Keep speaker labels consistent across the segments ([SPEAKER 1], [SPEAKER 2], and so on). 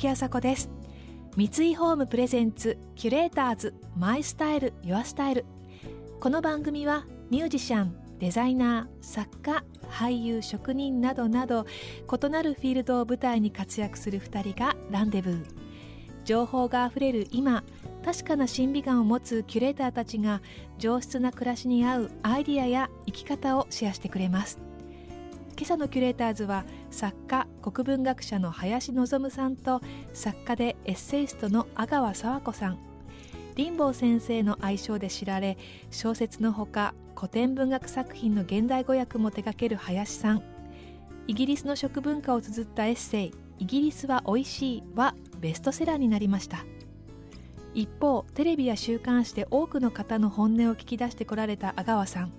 [SPEAKER 1] 時あさこです。三井ホームプレゼンツキュレーターズマイスタイルユアスタイル。この番組はミュージシャンデザイナー作家俳優職人などなど異なるフィールドを舞台に活躍する2人がランデブー。情報があふれる今確かな審美眼を持つキュレーターたちが上質な暮らしに合うアイディアや生き方をシェアしてくれます。今朝のキュレーターズは作家国文学者の林望さんと作家でエッセイストの阿川佐和子さん。林坊先生の愛称で知られ小説のほか古典文学作品の現代語訳も手掛ける林さん。イギリスの食文化を綴ったエッセイ「イギリスは美味しい」はベストセラーになりました。一方テレビや週刊誌で多くの方の本音を聞き出してこられた阿川さん。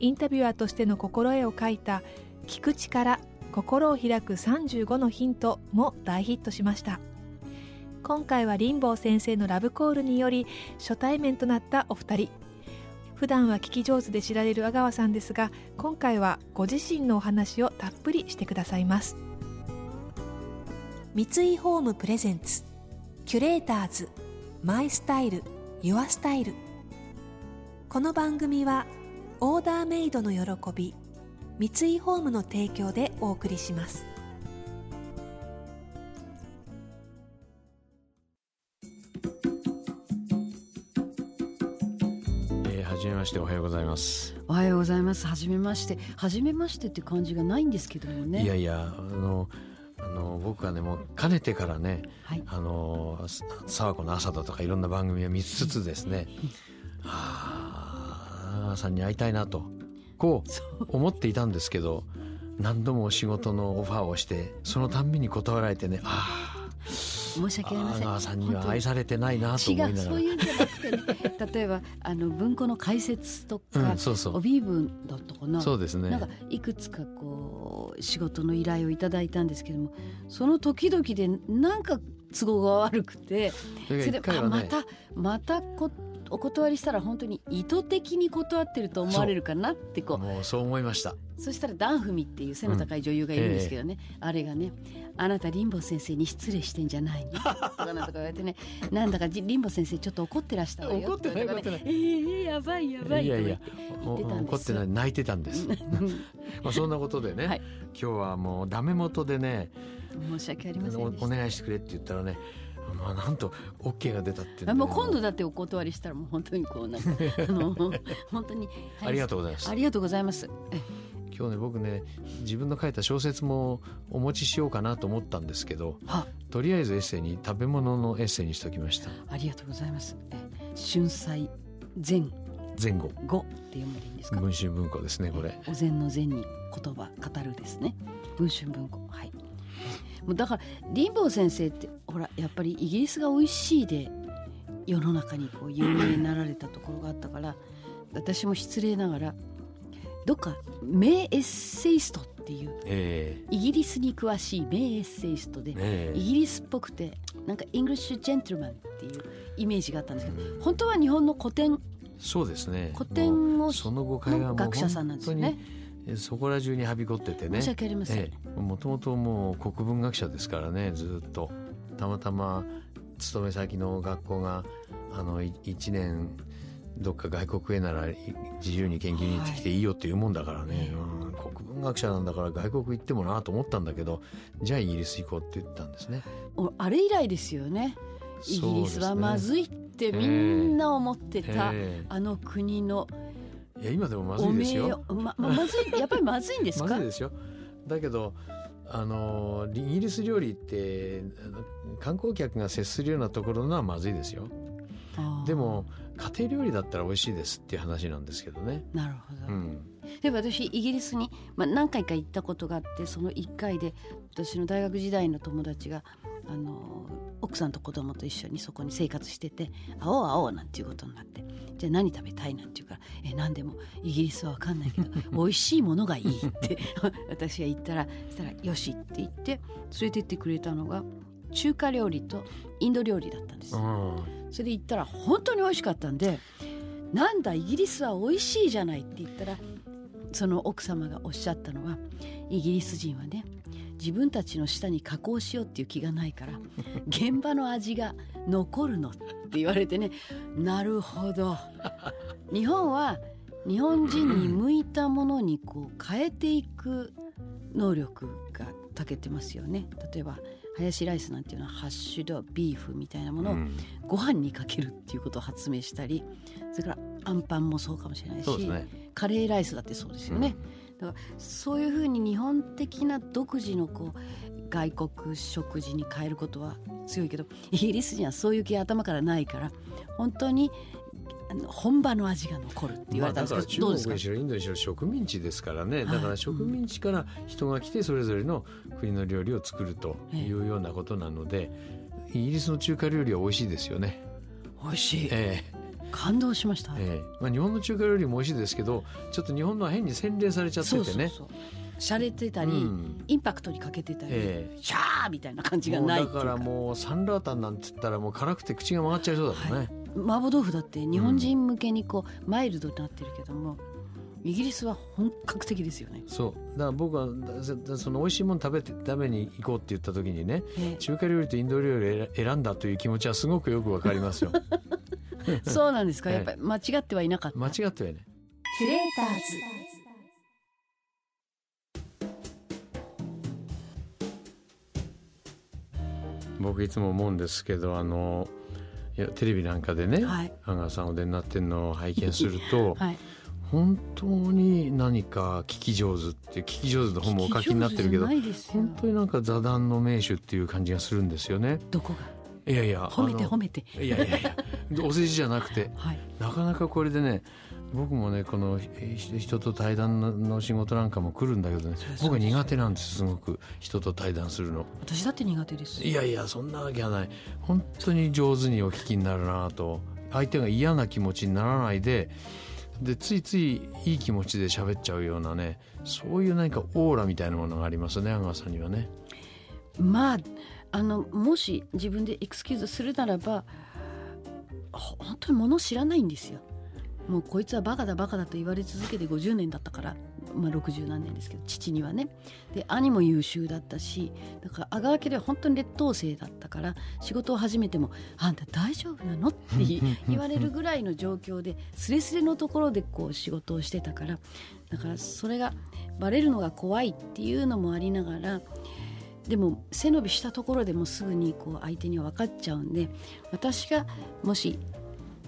[SPEAKER 1] インタビュアーとしての心得を書いた「聞く力心を開く35のヒント」も大ヒットしました。今回は林坊先生のラブコールにより初対面となったお二人。普段は聞き上手で知られる阿川さんですが今回はご自身のお話をたっぷりしてくださいます。三井ホームプレゼンツキュレーターズマイスタイルユアスタイル。この番組はオーダーメイドの喜び三井ホームの提供でお送りします
[SPEAKER 2] えー、はじめましておはようございます。
[SPEAKER 3] おはようございます。はじめまして。はじめましてって感じがないんですけどもね。
[SPEAKER 2] いやいやあのあの僕はねもうかねてからね、
[SPEAKER 3] はい
[SPEAKER 2] あのさ沢子の朝だとかいろんな番組を見つつですね、ああさんに会いたいなとこう思っていたんですけど何度も仕事のオファーをしてそのたんびに断られてねあ
[SPEAKER 3] 申し訳ありません。
[SPEAKER 2] あ阿川さんには愛されてないなと
[SPEAKER 3] 違う
[SPEAKER 2] 思いながら。
[SPEAKER 3] そういうんじゃなくてね。例えばあの文庫の解説とか、
[SPEAKER 2] うんそうそう。
[SPEAKER 3] 帯文だったかな
[SPEAKER 2] そうですね。
[SPEAKER 3] なんかいくつかこう仕事の依頼をいただいたんですけどもその時々でなんか都合が悪くて
[SPEAKER 2] それが一回
[SPEAKER 3] あ
[SPEAKER 2] はね
[SPEAKER 3] またまたこお断りしたら本当に意図的に断ってると思われるかなってこう。
[SPEAKER 2] もうそう思いました。
[SPEAKER 3] そしたらダンフミっていう背の高い女優がいるんですけどね、あれがね「あなた林坊先生に失礼してんじゃないの?」とかなんとか言われてね。なんだかじ林坊先生ちょっと怒ってらしたわよ。
[SPEAKER 2] 怒ってない怒って
[SPEAKER 3] えー、やばいやばい
[SPEAKER 2] いやいや怒ってない泣いてたんです。まあそんなことでね、
[SPEAKER 3] はい。
[SPEAKER 2] 今日はもうダメ元でね
[SPEAKER 3] 申し訳ありませ
[SPEAKER 2] お
[SPEAKER 3] ん
[SPEAKER 2] お願いしてくれって言ったらねまあなんと OK が出たって
[SPEAKER 3] もう今度だってお断りしたらもう本当にこうなんか あの本当に、
[SPEAKER 2] ありがとうございます。
[SPEAKER 3] ありがとうございます。え
[SPEAKER 2] 今日ね僕ね自分の書いた小説もお持ちしようかなと思ったんですけど
[SPEAKER 3] は。
[SPEAKER 2] とりあえずエッセイに食べ物のエッセイにしときました。
[SPEAKER 3] ありがとうございます。え春菜前
[SPEAKER 2] 前後
[SPEAKER 3] 後って読むでいいんですか？
[SPEAKER 2] 文春文庫ですねこれ。
[SPEAKER 3] お膳の膳に言葉語るですね。文春文庫。はいだから林坊先生ってほらやっぱりイギリスが美味しいで世の中にこう有名になられたところがあったから私も失礼ながらどっか名エッセイストっていう
[SPEAKER 2] え
[SPEAKER 3] イギリスに詳しい名エッセイストで、
[SPEAKER 2] えねえ。
[SPEAKER 3] イギリスっぽくてなんかイングリッシュジェントルマンっていうイメージがあったんですけど、
[SPEAKER 2] うん。
[SPEAKER 3] 本当は日本の古典
[SPEAKER 2] そうですね。
[SPEAKER 3] 古典を
[SPEAKER 2] その誤解がもう
[SPEAKER 3] 学者さんなんですよね
[SPEAKER 2] そこら中にはびこっててね。
[SPEAKER 3] 申し訳ありません、
[SPEAKER 2] ええ、もともともう国文学者ですからねずっと。たまたま勤め先の学校があのい1年どっか外国へならい自由に研究に行ってきていいよっていうもんだからね、うん、国文学者なんだから外国行ってもなと思ったんだけどじゃあイギリス行こうって言ったんですね。
[SPEAKER 3] おあれ以来ですよね。イギリスはまずいってみんな思ってた、
[SPEAKER 2] ええ。
[SPEAKER 3] あの国の
[SPEAKER 2] いや今でもまず
[SPEAKER 3] お
[SPEAKER 2] いですよ。
[SPEAKER 3] まままずいやっぱりまずいんですか？
[SPEAKER 2] まずいですよ。だけどあのイギリス料理って観光客が接するようなところのはまずいですよ。でも家庭料理だったら美味しいですっていう話なんですけどね
[SPEAKER 3] なるほど、
[SPEAKER 2] うん
[SPEAKER 3] で私イギリスに、まあ、何回か行ったことがあってその1回で私の大学時代の友達があの奥さんと子供と一緒にそこに生活してて「会おう会おう」なんていうことになって「じゃあ何食べたい?」なんて言うから「え何でもイギリスは分かんないけど美味しいものがいい」って私が言ったらそしたら「よし」って言って連れてってくれたのが中華料理とインド料理だったんですよ。
[SPEAKER 2] うん
[SPEAKER 3] それで行ったら本当に美味しかったんで「なんだイギリスは美味しいじゃない」って言ったらその奥様がおっしゃったのはイギリス人はね自分たちの舌に加工しようっていう気がないから現場の味が残るのって言われてねなるほど。日本は日本人に向いたものにこう変えていく能力が長けてますよね。例えばハヤシライスなんていうのはハッシュドビーフみたいなものをご飯にかけるっていうことを発明したりそれからアンパンもそうかもしれないし、ね、カレーライスだってそうですよね、うん、だからそういうふうに日本的な独自のこう外国食事に変えることは強いけどイギリス人はそういう気頭からないから本当に本場の味が残るって言われたんですけど、まあ、
[SPEAKER 2] 中国にしろインドにしろ植民地ですからね。だから植民地から人が来てそれぞれの国の料理を作るというようなことなので、イギリスの中華料理は美味しいですよね。
[SPEAKER 3] 美味しい、ええ。感動しました、
[SPEAKER 2] ええ。まあ、日本の中華料理も美味しいですけどちょっと日本のは変に洗練されちゃっててね。そうそうそう。
[SPEAKER 3] 洒落てたり、うん、インパクトにかけてたり、えー、シャーみたいな感じがない
[SPEAKER 2] だからもうサンラータンなんて言ったらもう辛くて口が曲がっちゃいそうだもんね、はい
[SPEAKER 3] 麻婆豆腐だって日本人向けにこう、マイルドになってるけどもイギリスは本格的ですよね。
[SPEAKER 2] そう。だから僕はその美味しいもの食べて食べに行こうって言った時にね、中華料理とインド料理を選んだという気持ちはすごくよくわかりますよ。
[SPEAKER 3] そうなんですか、やっぱり間違ってはいなかった。
[SPEAKER 2] 間違ってはいない。
[SPEAKER 1] キュレーターズ
[SPEAKER 2] 僕いつも思うんですけどあのいやテレビなんかでね、はい、阿川さんお出になってるのを拝見すると、はい、本当に何か聞き上手って聞き上手の本もお書きになってるけど本当になんか座談の名手っていう感じがするんですよね。
[SPEAKER 3] どこが？
[SPEAKER 2] いやいや
[SPEAKER 3] 褒めて褒めて。
[SPEAKER 2] いやいやいやお世辞じゃなくて、はい、なかなかこれでね僕もねこの人と対談の仕事なんかも来るんだけどね僕は苦手なんですすごく。人と対談するの。
[SPEAKER 3] 私だって苦手です。
[SPEAKER 2] いやいやそんなわけはない。本当に上手にお聞きになるなと。相手が嫌な気持ちにならないででついついいい気持ちで喋っちゃうようなねそういう何かオーラみたいなものがありますね阿川さんにはね。
[SPEAKER 3] まああのもし自分でエクスキューズするならば本当にもの知らないんですよもうこいつはバカだバカだと言われ続けて50年だったから、まあ、60何年ですけど父にはねで兄も優秀だったしだから阿川家では本当に劣等生だったから仕事を始めても「あんた大丈夫なの?」って 言われるぐらいの状況ですれすれのところでこう仕事をしてたからだからそれがバレるのが怖いっていうのもありながらでも背伸びしたところでもすぐにこう相手には分かっちゃうんで私がもし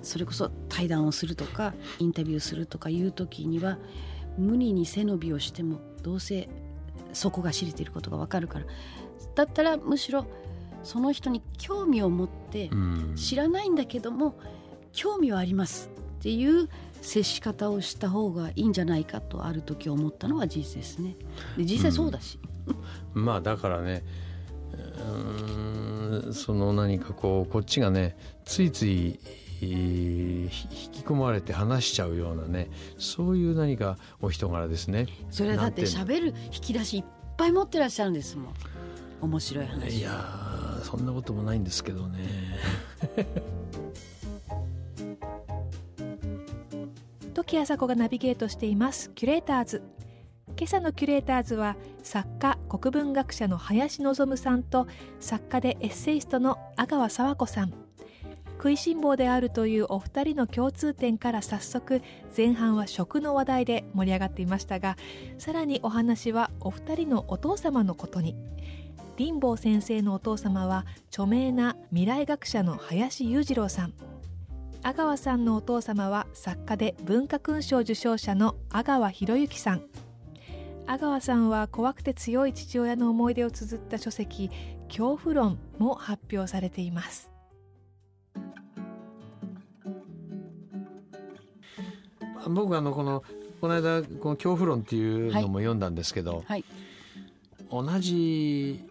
[SPEAKER 3] それこそ対談をするとかインタビューするとかいう時には無理に背伸びをしてもどうせそこが知れていることがわかるから。だったらむしろその人に興味を持って知らないんだけども興味はありますっていう接し方をした方がいいんじゃないかとある時思ったのが事実ですね。で実際そうだし、
[SPEAKER 2] うん、まあだからねうんその何かこうこっちがねついつい引き込まれて話しちゃうようなねそういう何かお人柄ですね。
[SPEAKER 3] それだって喋る引き出しいっぱい持ってらっしゃるんですもん。面白い話。
[SPEAKER 2] いやそんなこともないんですけどね。
[SPEAKER 1] 時あさこがナビゲートしていますキュレーターズ。今朝のキュレーターズは作家国文学者の林望さんと作家でエッセイストの阿川佐和子さん食いしん坊であるというお二人の共通点から早速前半は食の話題で盛り上がっていましたがさらにお話はお二人のお父様のことに。林坊先生のお父様は著名な未来学者の林裕次郎さん。阿川さんのお父様は作家で文化勲章受章者の阿川博之さん。阿川さんは怖くて強い父親の思い出を綴った書籍「恐怖論」も発表されています。
[SPEAKER 2] 僕あのこのこの間この恐怖論っていうのも読んだんですけど、はい。はい、同じ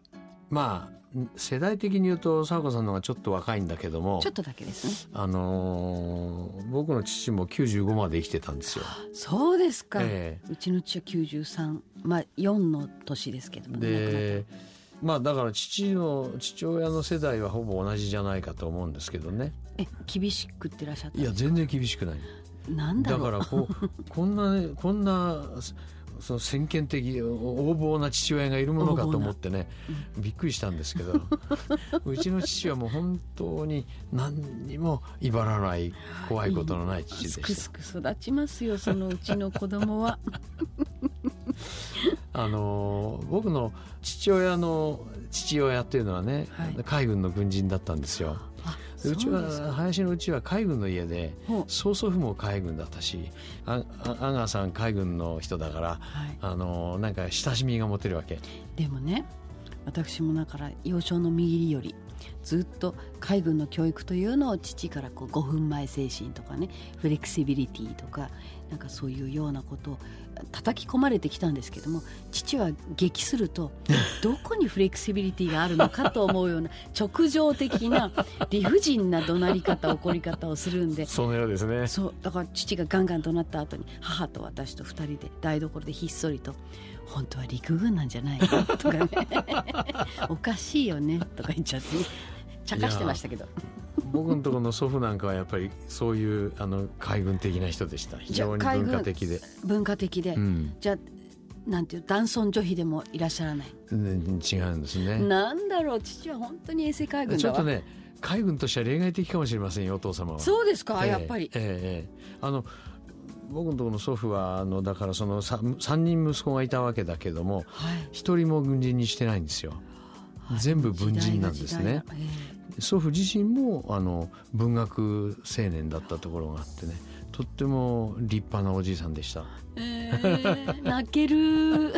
[SPEAKER 2] まあ世代的に言うと佐和子さんの方がちょっと若いんだけども
[SPEAKER 3] ちょっとだけです
[SPEAKER 2] ね。あのー、僕の父も95まで生きてたんですよ。
[SPEAKER 3] そうですか、えー、うちの父は93まあ4の年ですけども
[SPEAKER 2] でまあだから父の父親の世代はほぼ同じじゃないかと思うんですけどね。
[SPEAKER 3] え厳しくってらっしゃった
[SPEAKER 2] いや全然厳しくない
[SPEAKER 3] なんだ
[SPEAKER 2] からこうこんなねこんなその先見的横暴な父親がいるものかと思ってね、びっくりしたんですけど うちの父はもう本当に何にも威張らない怖いことのない父
[SPEAKER 3] す
[SPEAKER 2] でし
[SPEAKER 3] くすく育ちますよそのうちの子供は。
[SPEAKER 2] た あの僕の父親の父親っていうのはね、
[SPEAKER 3] はい。
[SPEAKER 2] 海軍の軍人だったんですようちは林のうちは海軍の家で曽祖父も海軍だったしああ阿川さん海軍の人だから
[SPEAKER 3] はい。
[SPEAKER 2] あのなんか親しみが持てるわけ。
[SPEAKER 3] でもね私もだから幼少の右りよりずっと海軍の教育というのを父からこう5分前精神とかねフレキシビリティとかなんかそういうようなことを叩き込まれてきたんですけども父は激すると どこにフレキシビリティがあるのかと思うような直情的な理不尽な怒鳴り方怒り方をするんで
[SPEAKER 2] そのようですね。
[SPEAKER 3] そうだから父がガンガン怒鳴った後に母と私と二人で台所でひっそりと「本当は陸軍なんじゃないの?」とかね「おかしいよね」とか言っちゃってね茶化してましたけど
[SPEAKER 2] 僕のところの祖父なんかはやっぱりそういうあの海軍的な人でした。非常に文化的で、
[SPEAKER 3] 文化的で、
[SPEAKER 2] うん、
[SPEAKER 3] じゃあなんていう男尊女卑でもいらっしゃらない、
[SPEAKER 2] うん違うんですね。
[SPEAKER 3] なんだろう父は本当に衛生海軍
[SPEAKER 2] ちょっとね海軍としては例外的かもしれませんよお父様は。
[SPEAKER 3] そうですか、
[SPEAKER 2] ええ
[SPEAKER 3] やっぱり。
[SPEAKER 2] ええええ。あの僕のところの祖父はあのだからその 3, 三人息子がいたわけだけども
[SPEAKER 3] はい。
[SPEAKER 2] 一人も軍人にしてないんですよ。全部文人なんですね。
[SPEAKER 3] え
[SPEAKER 2] 祖父自身もあの文学青年だったところがあってね。とっても立派なおじいさんでした。
[SPEAKER 3] えええ泣ける。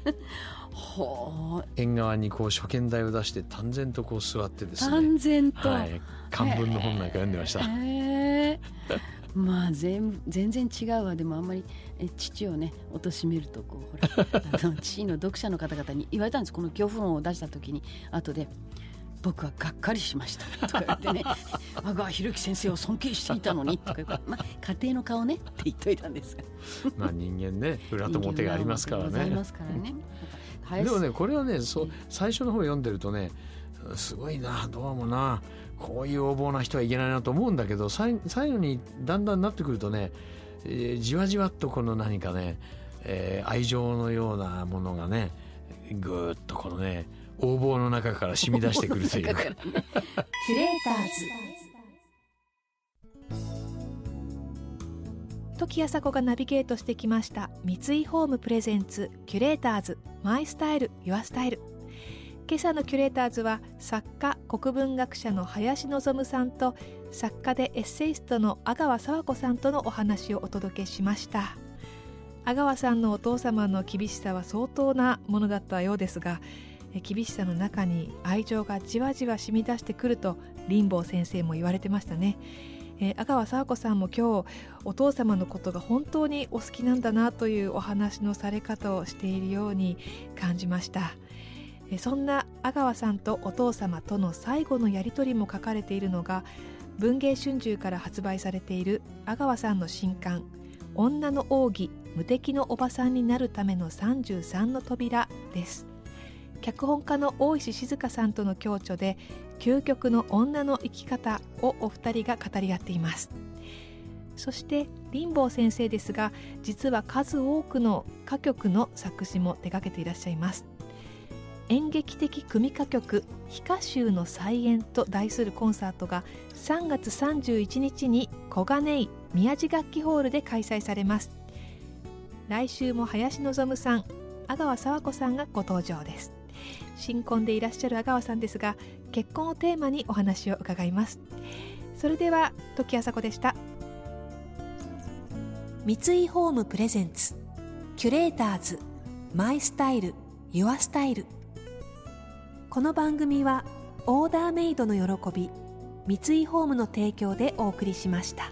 [SPEAKER 3] ほう。
[SPEAKER 2] 縁側にこう初見台を出して淡然とこう座ってですね、
[SPEAKER 3] 淡然と、
[SPEAKER 2] はい、漢文の本なんか読んでました、
[SPEAKER 3] へえまあ全全然違うわ。でもあんまりえ父をね貶めるとこうほらあの父の読者の方々に言われたんです。この恐怖音を出した時に後で「僕はがっかりしました」とか言ってね「我が弘樹先生を尊敬していたのに」とか言って、まあ、家庭の顔ね。って言っといたんですが
[SPEAKER 2] まあ人間ね。裏と表がありますからね。
[SPEAKER 3] すからね。
[SPEAKER 2] でもねこれはねそう最初の方読んでるとねすごいなどうもな。こういう横暴な人はいけないなと思うんだけど最最後にだんだんなってくるとね、えーじわじわっとこの何かね、えー愛情のようなものがねぐーっとこのね横暴の中から染み出してくるという。か
[SPEAKER 3] かね
[SPEAKER 1] キュレーターズ。時あさこがナビゲートしてきました。三井ホームプレゼンツ。キュレーターズマイスタイルユアスタイル。今朝のキュレーターズは作家国文学者の林望さんと作家でエッセイストの阿川佐和子さんとのお話をお届けしました。阿川さんのお父様の厳しさは相当なものだったようですが厳しさの中に愛情がじわじわ染み出してくると林坊先生も言われてましたね、えー阿川佐和子さんも今日お父様のことが本当にお好きなんだなというお話のされ方をしているように感じました。えーそんな阿川さんとお父様との最後のやり取りも書かれているのが文藝春秋から発売されている阿川さんの新刊「女の奥義無敵のおばさんになるための33の扉」です。脚本家の大石静香さんとの共著で究極の女の生き方をお二人が語り合っています。そして林坊先生ですが実は数多くの歌曲の作詞も手掛けていらっしゃいます。演劇的組歌曲「非歌集の再演」と題するコンサートが3月31日に小金井宮地楽器ホールで開催されます。来週も林望さん阿川佐和子さんがご登場です。新婚でいらっしゃる阿川さんですが結婚をテーマにお話を伺います。それでは時あさこでした。三井ホームプレゼンツキュレーターズマイスタイルユアスタイル。この番組はオーダーメイドの喜び三井ホームの提供でお送りしました。